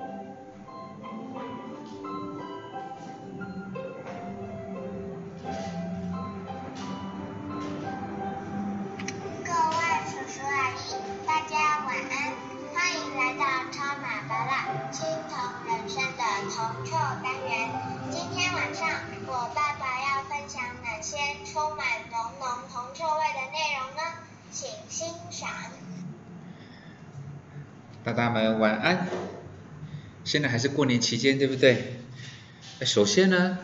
各位叔叔阿姨大家晚安欢迎来到超马白蜡青铜人生的铜臭单元。今天晚上我爸爸要分享哪些充满浓浓铜臭味的内容呢？请欣赏。大家晚安。现在还是过年期间，对不对？首先呢，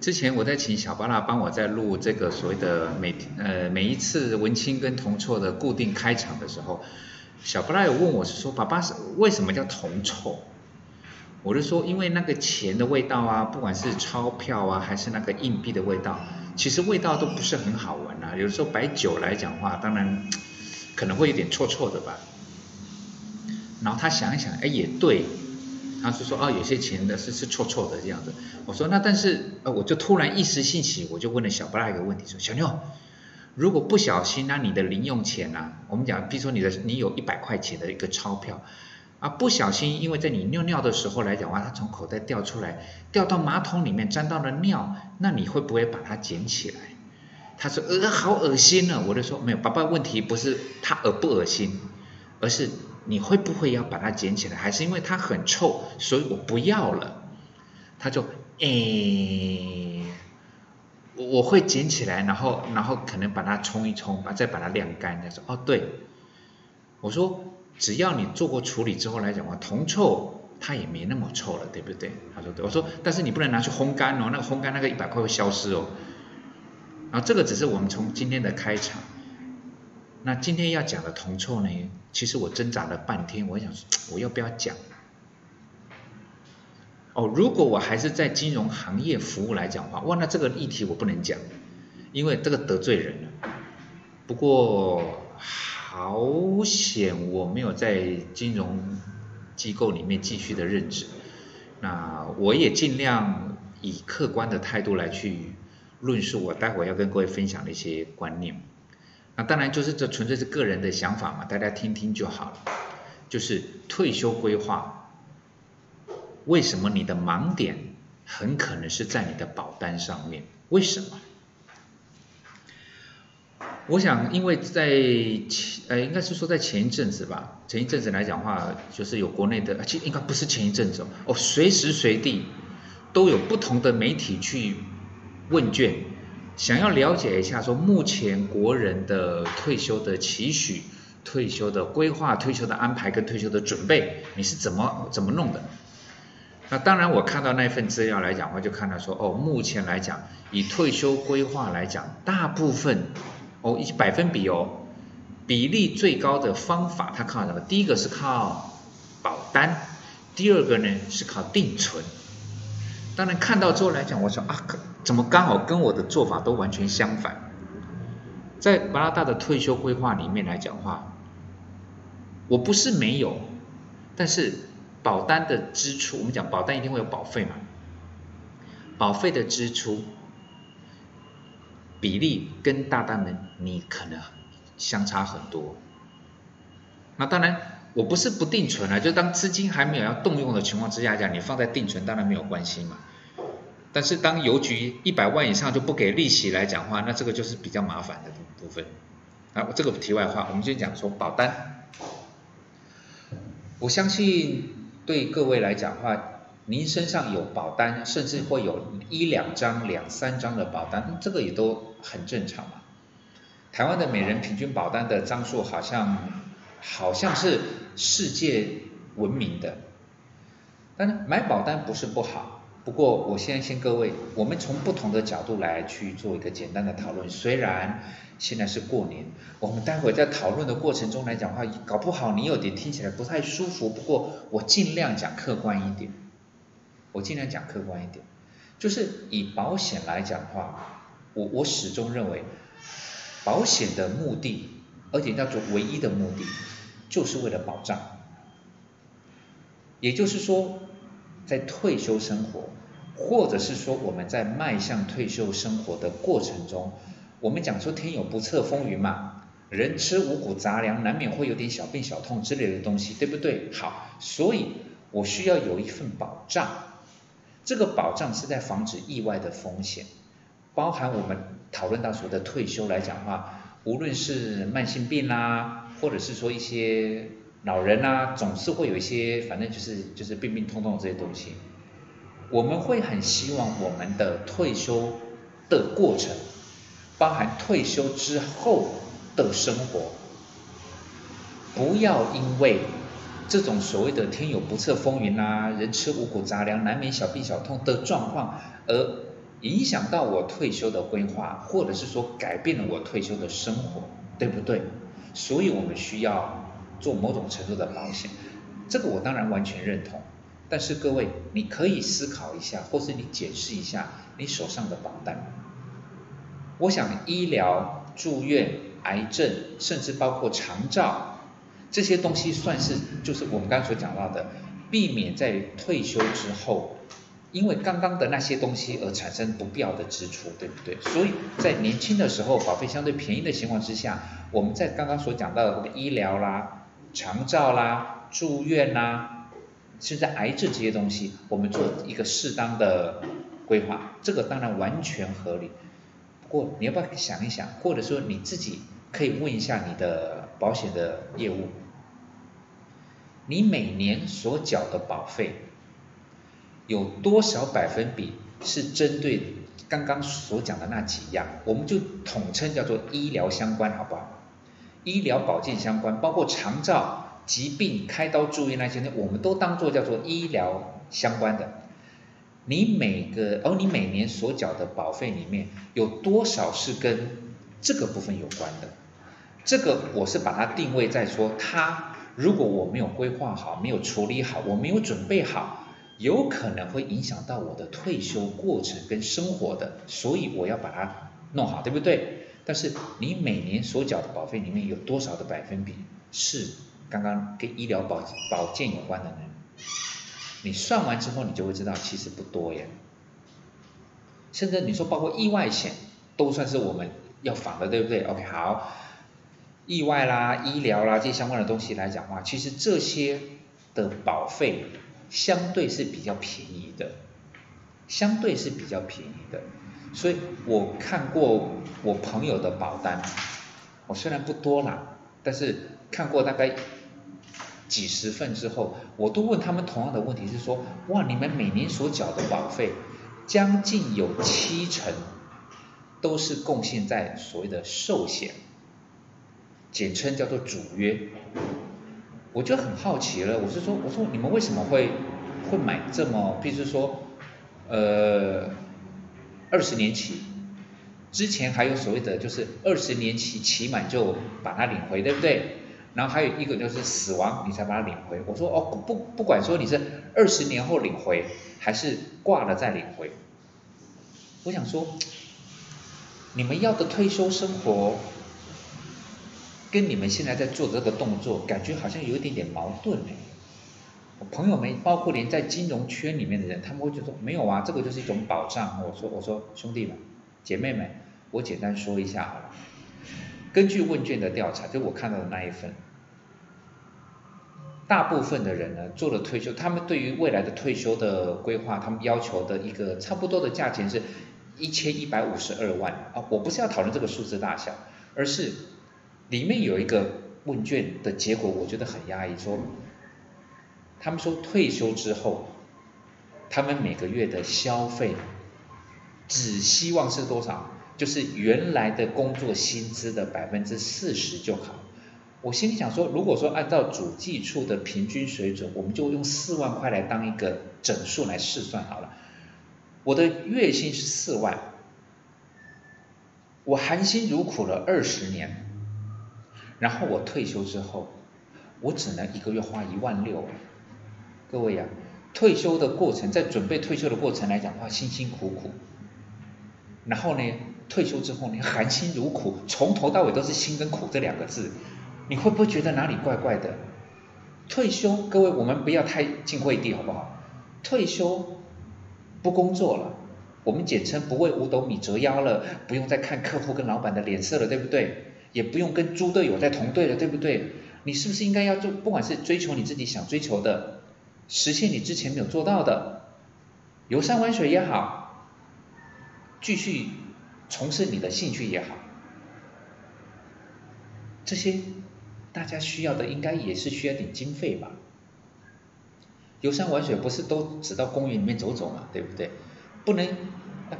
之前我在请小巴拉帮我在录这个所谓的每呃每一次文青跟铜臭的固定开场的时候，小巴拉有问我是说，爸爸是为什么叫铜臭？我就说，因为那个钱的味道啊，不管是钞票啊，还是那个硬币的味道，其实味道都不是很好闻啊。有时候白酒来讲话，当然可能会有点臭臭的吧。然后他想一想，哎，也对，他是说，哦，有些钱的是是臭臭的这样子。我说，那但是，呃，我就突然一时兴起，我就问了小布拉一个问题，说，小妞，如果不小心，那你的零用钱啊，我们讲，比如说你的你有一百块钱的一个钞票，啊，不小心，因为在你尿尿的时候来讲话，它从口袋掉出来，掉到马桶里面沾到了尿，那你会不会把它捡起来？他说，呃，好恶心呢、我就说，没有，爸爸问题不是他恶不恶心，而是你会不会要把它捡起来？还是因为它很臭，所以我不要了？他就诶，我我会捡起来，然后然后可能把它冲一冲，把再把它晾干。他说哦对，我说只要你做过处理之后来讲话，铜臭它也没那么臭了，对不对？他说对，我说但是你不能拿去烘干哦，那个烘干那个一百块会消失哦。然后这个只是我们从今天的开场。那今天要讲的铜臭呢，其实我挣扎了半天，我想说 我要不要讲？哦，如果我还是在金融行业服务来讲的话，哇，那这个议题我不能讲，因为这个得罪人了。不过好险我没有在金融机构里面继续的任职，那我也尽量以客观的态度来去论述我待会要跟各位分享的一些观念。那当然就是这纯粹是个人的想法嘛，大家听听就好了。就是退休规划，为什么你的盲点很可能是在你的保单上面？为什么？我想，因为在前呃，应该是说在前一阵子吧，前一阵子来讲话，就是有国内的，其实应该不是前一阵子哦，哦，随时随地都有不同的媒体去问卷，想要了解一下说目前国人的退休的期许、退休的规划、退休的安排跟退休的准备，你是怎么怎么弄的？那当然，我看到那份资料来讲，我就看到说，哦，目前来讲，以退休规划来讲，大部分哦，以百分比哦，比例最高的方法，它靠什么？第一个是靠保单，第二个呢是靠定存。当然看到之后来讲，我说啊，怎么刚好跟我的做法都完全相反？在巴拉大的退休规划里面来讲话，我不是没有，但是保单的支出，我们讲保单一定会有保费嘛，保费的支出比例跟大单们你可能相差很多。那当然，我不是不定存啊，就当资金还没有要动用的情况之下讲，你放在定存当然没有关系嘛。但是当邮局一百万以上就不给利息来讲话，那这个就是比较麻烦的部分。啊，这个题外话，我们先讲说保单。我相信对各位来讲的话，您身上有保单，甚至会有一两张、两三张的保单，这个也都很正常嘛。台湾的每人平均保单的张数好像好像是世界闻名的，但是买保单不是不好，不过我现在先各位，我们从不同的角度来去做一个简单的讨论。虽然现在是过年，我们待会在讨论的过程中来讲话，搞不好你有点听起来不太舒服，不过我尽量讲客观一点，我尽量讲客观一点，就是以保险来讲的话，我我始终认为，保险的目的，而且叫做唯一的目的，就是为了保障。也就是说，在退休生活，或者是说我们在迈向退休生活的过程中，我们讲说天有不测风云嘛，人吃五谷杂粮，难免会有点小病小痛之类的东西，对不对？好，所以我需要有一份保障，这个保障是在防止意外的风险，包含我们讨论到所谓的退休来讲的话，无论是慢性病啦，或者是说一些老人啊，总是会有一些，反正就是就是病病痛痛这些东西，我们会很希望我们的退休的过程，包含退休之后的生活，不要因为。这种所谓的天有不测风云啊，人吃五谷杂粮，难免小病小痛的状况，而影响到我退休的规划，或者是说改变了我退休的生活，对不对？所以我们需要做某种程度的保险，这个我当然完全认同。但是各位，你可以思考一下，或是你检视一下你手上的保单。我想医疗、住院、癌症，甚至包括长照。这些东西算是就是我们刚刚所讲到的，避免在退休之后，因为刚刚的那些东西而产生不必要的支出，对不对？所以在年轻的时候保费相对便宜的情况之下，我们在刚刚所讲到的医疗啦、长照啦、住院啦，甚至癌症这些东西，我们做一个适当的规划，这个当然完全合理。不过你要不要想一想，或者说你自己可以问一下你的保险的业务？你每年所缴的保费有多少百分比是针对刚刚所讲的那几样？我们就统称叫做医疗相关，好不好？医疗保健相关，包括肠照、疾病、开刀、住院那些，我们都当做叫做医疗相关的。你每个哦，你每年所缴的保费里面有多少是跟这个部分有关的？这个我是把它定位在说它。如果我没有规划好，没有处理好，我没有准备好，有可能会影响到我的退休过程跟生活的，所以我要把它弄好，对不对？但是你每年所缴的保费里面有多少的百分比是刚刚跟医疗保保健有关的呢？你算完之后，你就会知道其实不多耶。甚至你说包括意外险都算是我们要防的，对不对？OK，好。意外啦、医疗啦这些相关的东西来讲的话，其实这些的保费相对是比较便宜的，相对是比较便宜的。所以我看过我朋友的保单，我虽然不多啦，但是看过大概几十份之后，我都问他们同样的问题，是说，哇，你们每年所缴的保费，将近有七成都是贡献在所谓的寿险。简称叫做主约，我就很好奇了，我是说，我说你们为什么会会买这么，譬如说，呃，二十年期，之前还有所谓的就是二十年期期满就把它领回，对不对？然后还有一个就是死亡你才把它领回，我说哦不不管说你是二十年后领回还是挂了再领回，我想说，你们要的退休生活。跟你们现在在做这个动作，感觉好像有一点点矛盾哎。我朋友们，包括连在金融圈里面的人，他们会觉得没有啊，这个就是一种保障。我说，我说兄弟们、姐妹们，我简单说一下好了。根据问卷的调查，就我看到的那一份，大部分的人呢做了退休，他们对于未来的退休的规划，他们要求的一个差不多的价钱是一千一百五十二万啊。我不是要讨论这个数字大小，而是。里面有一个问卷的结果，我觉得很压抑。说，他们说退休之后，他们每个月的消费只希望是多少？就是原来的工作薪资的百分之四十就好。我心里想说，如果说按照主计处的平均水准，我们就用四万块来当一个整数来试算好了。我的月薪是四万，我含辛茹苦了二十年。然后我退休之后，我只能一个月花一万六，各位呀，退休的过程，在准备退休的过程来讲的话，辛辛苦苦。然后呢，退休之后呢，含辛茹苦，从头到尾都是辛跟苦这两个字，你会不会觉得哪里怪怪的？退休，各位我们不要太进会地好不好？退休不工作了，我们简称不为五斗米折腰了，不用再看客户跟老板的脸色了，对不对？也不用跟猪队友在同队了，对不对？你是不是应该要做，不管是追求你自己想追求的实现你之前没有做到的，游山玩水也好，继续从事你的兴趣也好，这些大家需要的应该也是需要点经费吧？游山玩水不是都只到公园里面走走嘛，对不对？不能，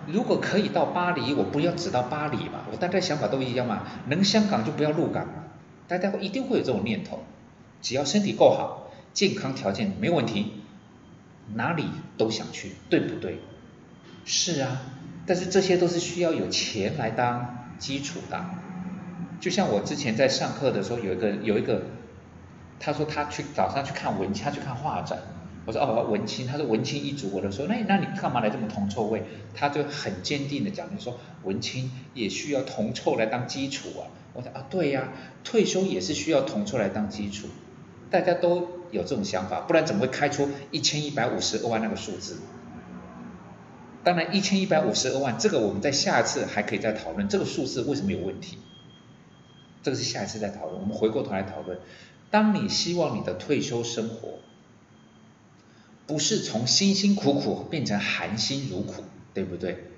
如果可以到巴黎，我不要只到巴黎嘛，我大家想法都一样嘛，能香港就不要入港嘛，大家一定会有这种念头，只要身体够好，健康条件没问题，哪里都想去，对不对？是啊，但是这些都是需要有钱来当基础的，就像我之前在上课的时候，有一个有一个，他说他去早上去看文，他去看画展。我说哦，文青，他说文青一族，我就说那那你干嘛来这么铜臭味？他就很坚定的讲，就说文青也需要铜臭来当基础啊。我说啊，对呀，退休也是需要铜臭来当基础，大家都有这种想法，不然怎么会开出一千一百五十二万那个数字？当然一千一百五十二万，这个我们在下次还可以再讨论这个数字为什么有问题，这个是下一次再讨论。我们回过头来讨论，当你希望你的退休生活。不是从辛辛苦苦变成含辛茹苦，对不对？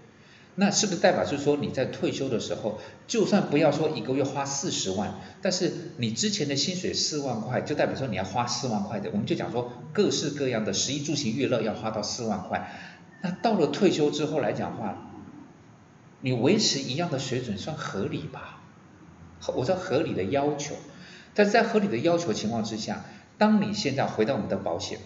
那是不是代表是说你在退休的时候，就算不要说一个月花四十万，但是你之前的薪水四万块，就代表说你要花四万块的，我们就讲说各式各样的食衣住行娱乐要花到四万块。那到了退休之后来讲话，你维持一样的水准算合理吧？我说合理的要求，但是在合理的要求情况之下，当你现在回到我们的保险。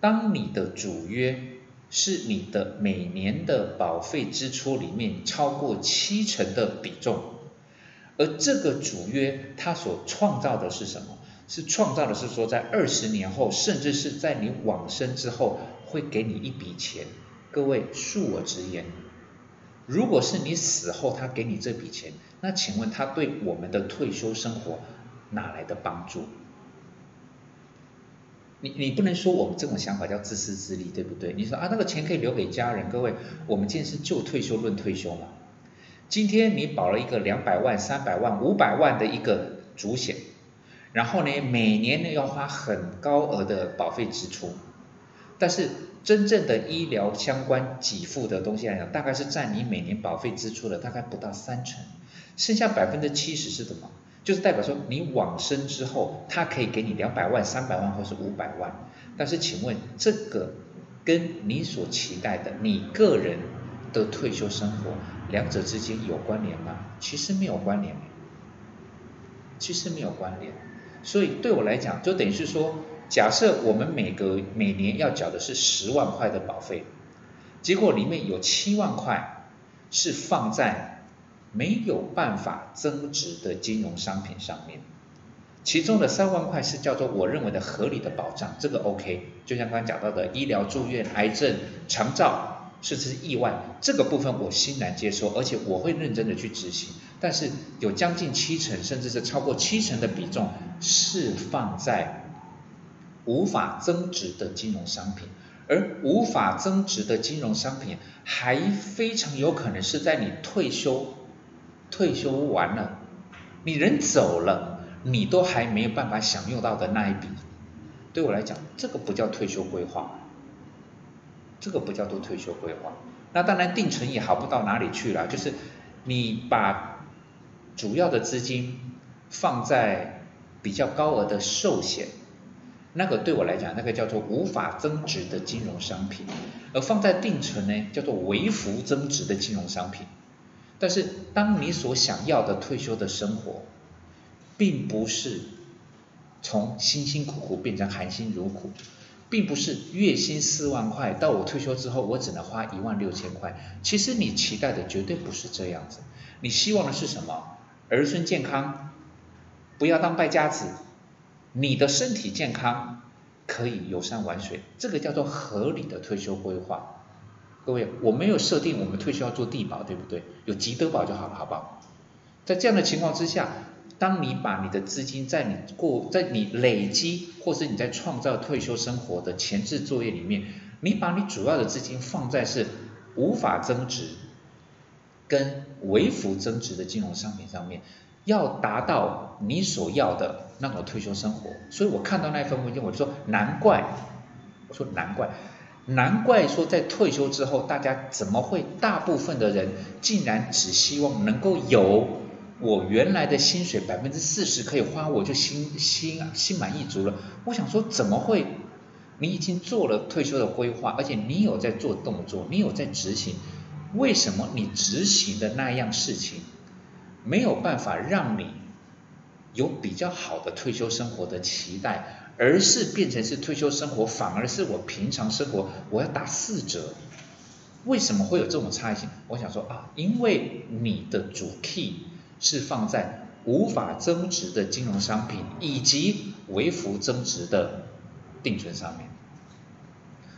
当你的主约是你的每年的保费支出里面超过七成的比重，而这个主约它所创造的是什么？是创造的是说，在二十年后，甚至是在你往生之后，会给你一笔钱。各位恕我直言，如果是你死后他给你这笔钱，那请问他对我们的退休生活哪来的帮助？你你不能说我们这种想法叫自私自利，对不对？你说啊，那个钱可以留给家人。各位，我们今天是就退休论退休嘛。今天你保了一个两百万、三百万、五百万的一个主险，然后呢，每年呢要花很高额的保费支出，但是真正的医疗相关给付的东西来讲，大概是占你每年保费支出的大概不到三成，剩下百分之七十是什么？就是代表说，你往生之后，他可以给你两百万、三百万或是五百万。但是，请问这个跟你所期待的你个人的退休生活，两者之间有关联吗？其实没有关联，其实没有关联。所以对我来讲，就等于是说，假设我们每个每年要缴的是十万块的保费，结果里面有七万块是放在。没有办法增值的金融商品上面，其中的三万块是叫做我认为的合理的保障，这个 OK。就像刚刚讲到的医疗住院、癌症、长照，甚至是意外，这个部分我欣然接受，而且我会认真的去执行。但是有将近七成，甚至是超过七成的比重是放在无法增值的金融商品，而无法增值的金融商品还非常有可能是在你退休。退休完了，你人走了，你都还没有办法享用到的那一笔，对我来讲，这个不叫退休规划，这个不叫做退休规划。那当然定存也好不到哪里去了，就是你把主要的资金放在比较高额的寿险，那个对我来讲，那个叫做无法增值的金融商品，而放在定存呢，叫做微幅增值的金融商品。但是，当你所想要的退休的生活，并不是从辛辛苦苦变成含辛茹苦，并不是月薪四万块到我退休之后，我只能花一万六千块。其实你期待的绝对不是这样子，你希望的是什么？儿孙健康，不要当败家子，你的身体健康，可以游山玩水，这个叫做合理的退休规划。各位，我没有设定我们退休要做地保，对不对？有积德保就好了，好不好？在这样的情况之下，当你把你的资金在你过，在你累积，或是你在创造退休生活的前置作业里面，你把你主要的资金放在是无法增值跟微幅增值的金融商品上面，要达到你所要的那种退休生活。所以我看到那份文件，我就说难怪。我说难怪，难怪说在退休之后，大家怎么会大部分的人竟然只希望能够有我原来的薪水百分之四十可以花，我就心心心满意足了。我想说怎么会？你已经做了退休的规划，而且你有在做动作，你有在执行，为什么你执行的那样事情没有办法让你有比较好的退休生活的期待，而是变成是退休生活反而是我平常生活我要打四折？为什么会有这种差异性？我想说啊，因为你的主 key 是放在无法增值的金融商品以及微幅增值的定存上面。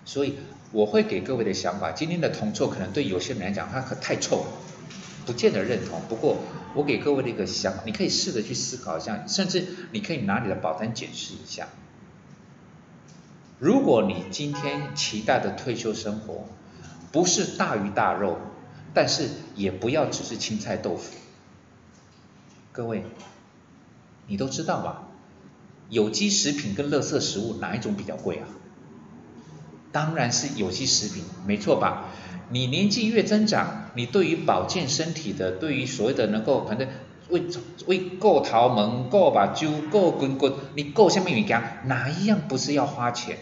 所以我会给各位的想法，今天的铜臭可能对有些人来讲，它可太臭了，不见得认同。不过我给各位的一个想法，你可以试着去思考一下，甚至你可以拿你的保单检视一下。如果你今天期待的退休生活不是大鱼大肉，但是也不要只是青菜豆腐。各位，你都知道吧？有机食品跟垃圾食物哪一种比较贵啊？当然是有机食品，没错吧？你年纪越增长，你对于保健身体的，对于所谓的能够反正为为够桃门够把酒够滚滚，你够下面你讲哪一样不是要花钱？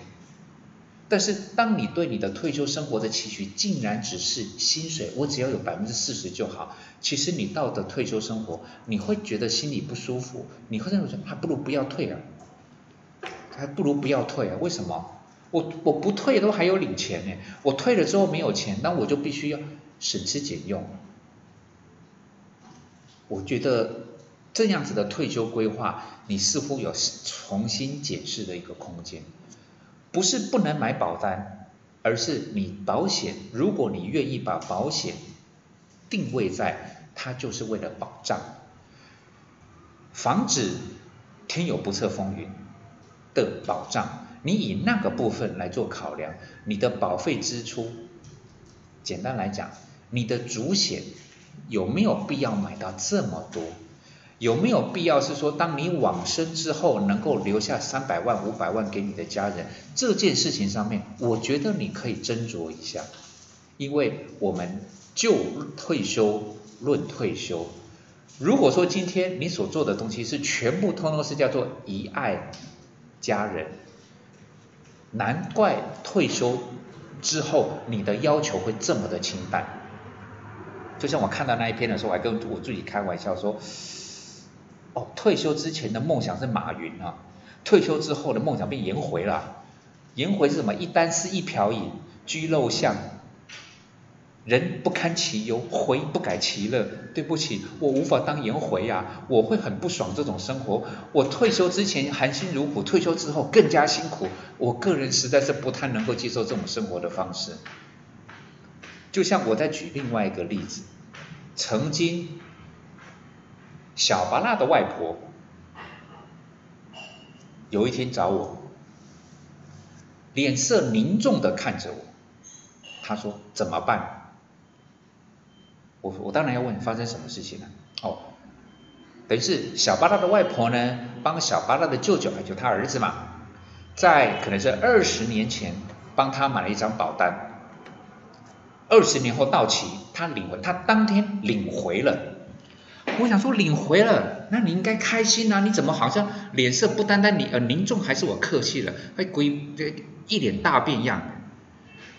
但是当你对你的退休生活的期许，竟然只是薪水，我只要有百分之四十就好。其实你到的退休生活，你会觉得心里不舒服，你会认为说还不如不要退啊，还不如不要退啊？为什么？我我不退都还有领钱呢，我退了之后没有钱，那我就必须要省吃俭用。我觉得这样子的退休规划，你似乎有重新检视的一个空间。不是不能买保单，而是你保险，如果你愿意把保险定位在它就是为了保障，防止天有不测风云的保障。你以那个部分来做考量，你的保费支出，简单来讲，你的主险有没有必要买到这么多？有没有必要是说，当你往生之后，能够留下三百万、五百万给你的家人？这件事情上面，我觉得你可以斟酌一下，因为我们就退休论退休。如果说今天你所做的东西是全部通通是叫做遗爱家人。难怪退休之后你的要求会这么的清淡。就像我看到那一篇的时候，我还跟我自己开玩笑说：“哦，退休之前的梦想是马云啊，退休之后的梦想变颜回了。颜回是什么？一箪食，一瓢饮，居陋巷。”人不堪其忧，回不改其乐。对不起，我无法当颜回呀，我会很不爽这种生活。我退休之前含辛茹苦，退休之后更加辛苦。我个人实在是不太能够接受这种生活的方式。就像我再举另外一个例子，曾经小巴拉的外婆有一天找我，脸色凝重的看着我，她说：“怎么办？”我我当然要问发生什么事情了哦，等于是小巴拉的外婆呢，帮小巴拉的舅舅，就他儿子嘛，在可能是二十年前帮他买了一张保单，二十年后到期，他领回，他当天领回了。我想说领回了，那你应该开心啊，你怎么好像脸色不单单你呃凝重，还是我客气了，还鬼这一脸大变样。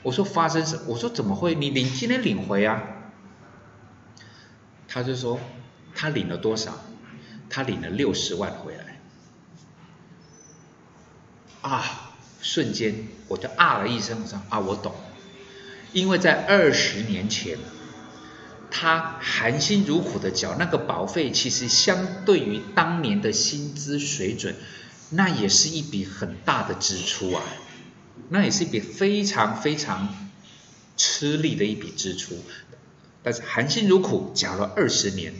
我说发生什？我说怎么会？你领今天领回啊？他就说，他领了多少？他领了六十万回来。啊！瞬间我就啊了一声，我说啊，我懂。因为在二十年前，他含辛茹苦的缴那个保费，其实相对于当年的薪资水准，那也是一笔很大的支出啊。那也是一笔非常非常吃力的一笔支出。但是含辛茹苦缴了二十年，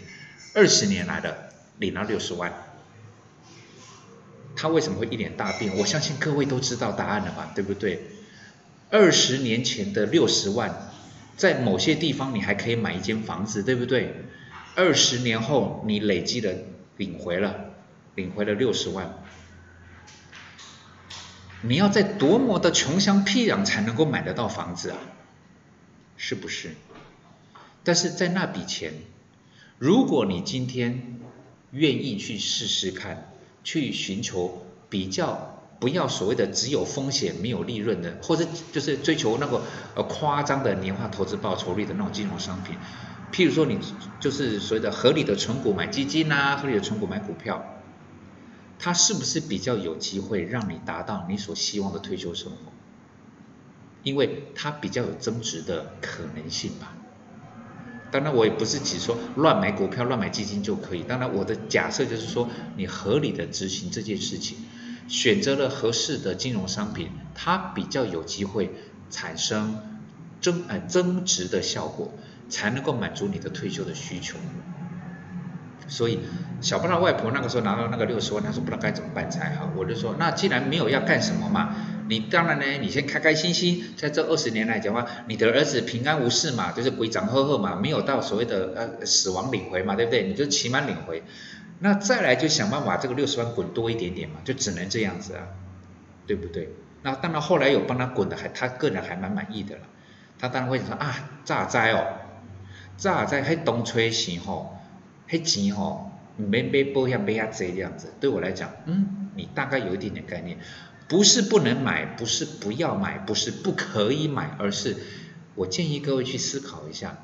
二十年来的领了六十万，他为什么会一脸大病？我相信各位都知道答案了吧，对不对？二十年前的六十万，在某些地方你还可以买一间房子，对不对？二十年后你累积的领回了，领回了六十万，你要在多么的穷乡僻壤才能够买得到房子啊？是不是？但是在那笔钱，如果你今天愿意去试试看，去寻求比较不要所谓的只有风险没有利润的，或者就是追求那个呃夸张的年化投资报酬率的那种金融商品，譬如说你就是所谓的合理的存股买基金啊，合理的存股买股票，它是不是比较有机会让你达到你所希望的退休生活？因为它比较有增值的可能性吧。当然，我也不是只说乱买股票、乱买基金就可以。当然，我的假设就是说，你合理的执行这件事情，选择了合适的金融商品，它比较有机会产生增呃增值的效果，才能够满足你的退休的需求。所以，小巴拉外婆那个时候拿到那个六十万，她说不知道该怎么办才好。我就说，那既然没有要干什么嘛。你当然呢，你先开开心心，在这二十年来讲话，你的儿子平安无事嘛，就是鬼长赫赫嘛，没有到所谓的呃死亡领回嘛，对不对？你就起码领回，那再来就想办法这个六十万滚多一点点嘛，就只能这样子啊，对不对？那当然后来有帮他滚的，还他个人还蛮满意的了，他当然会说啊，炸灾哦，炸灾还东吹西吼，还钱吼，没没保险没下这样子，对我来讲，嗯，你大概有一点点概念。不是不能买，不是不要买，不是不可以买，而是我建议各位去思考一下：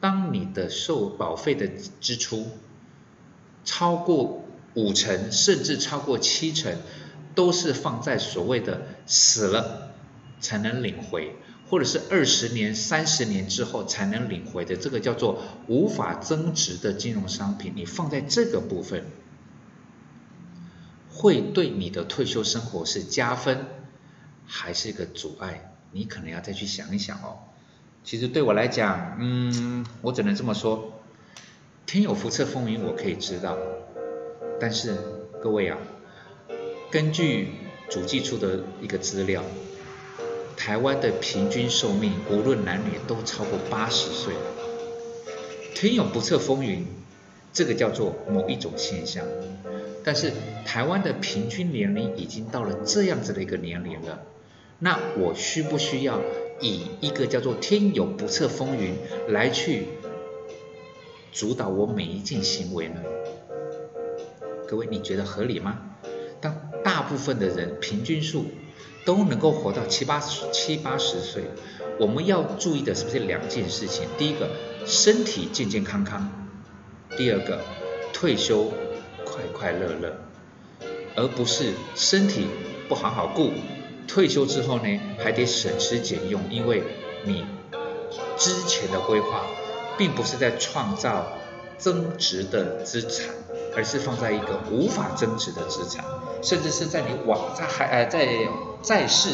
当你的受保费的支出超过五成，甚至超过七成，都是放在所谓的死了才能领回，或者是二十年、三十年之后才能领回的，这个叫做无法增值的金融商品，你放在这个部分。会对你的退休生活是加分，还是一个阻碍？你可能要再去想一想哦。其实对我来讲，嗯，我只能这么说，天有福测风云，我可以知道。但是各位啊，根据主计处的一个资料，台湾的平均寿命无论男女都超过八十岁。天有不测风云，这个叫做某一种现象。但是台湾的平均年龄已经到了这样子的一个年龄了，那我需不需要以一个叫做“天有不测风云”来去主导我每一件行为呢？各位，你觉得合理吗？当大部分的人平均数都能够活到七八十七八十岁，我们要注意的是不是两件事情？第一个，身体健健康康；第二个，退休。快快乐乐，而不是身体不好好顾，退休之后呢还得省吃俭用，因为你之前的规划并不是在创造增值的资产，而是放在一个无法增值的资产，甚至是在你往在还呃在在世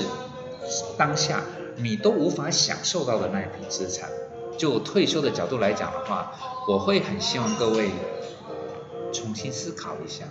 当下你都无法享受到的那一笔资产。就退休的角度来讲的话，我会很希望各位。重新思考一下，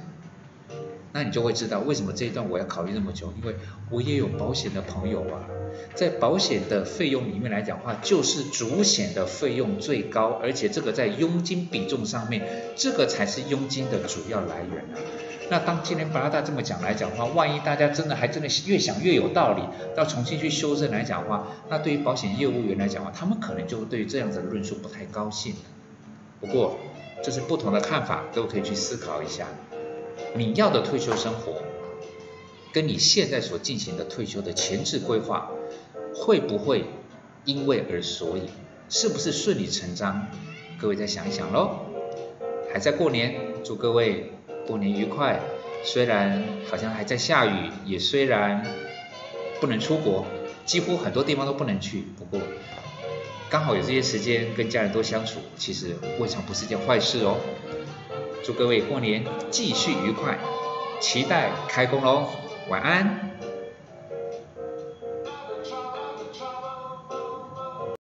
那你就会知道为什么这一段我要考虑那么久，因为我也有保险的朋友啊，在保险的费用里面来讲话，就是主险的费用最高，而且这个在佣金比重上面，这个才是佣金的主要来源啊。那当今天巴拉大这么讲来讲的话，万一大家真的还真的越想越有道理，要重新去修正来讲的话，那对于保险业务员来讲的话，他们可能就对这样子的论述不太高兴了。不过，这是不同的看法，都可以去思考一下。你要的退休生活，跟你现在所进行的退休的前置规划，会不会因为而所以，是不是顺理成章？各位再想一想喽。还在过年，祝各位过年愉快。虽然好像还在下雨，也虽然不能出国，几乎很多地方都不能去。不过。刚好有这些时间跟家人多相处，其实未尝不是件坏事哦。祝各位过年继续愉快，期待开工喽，晚安。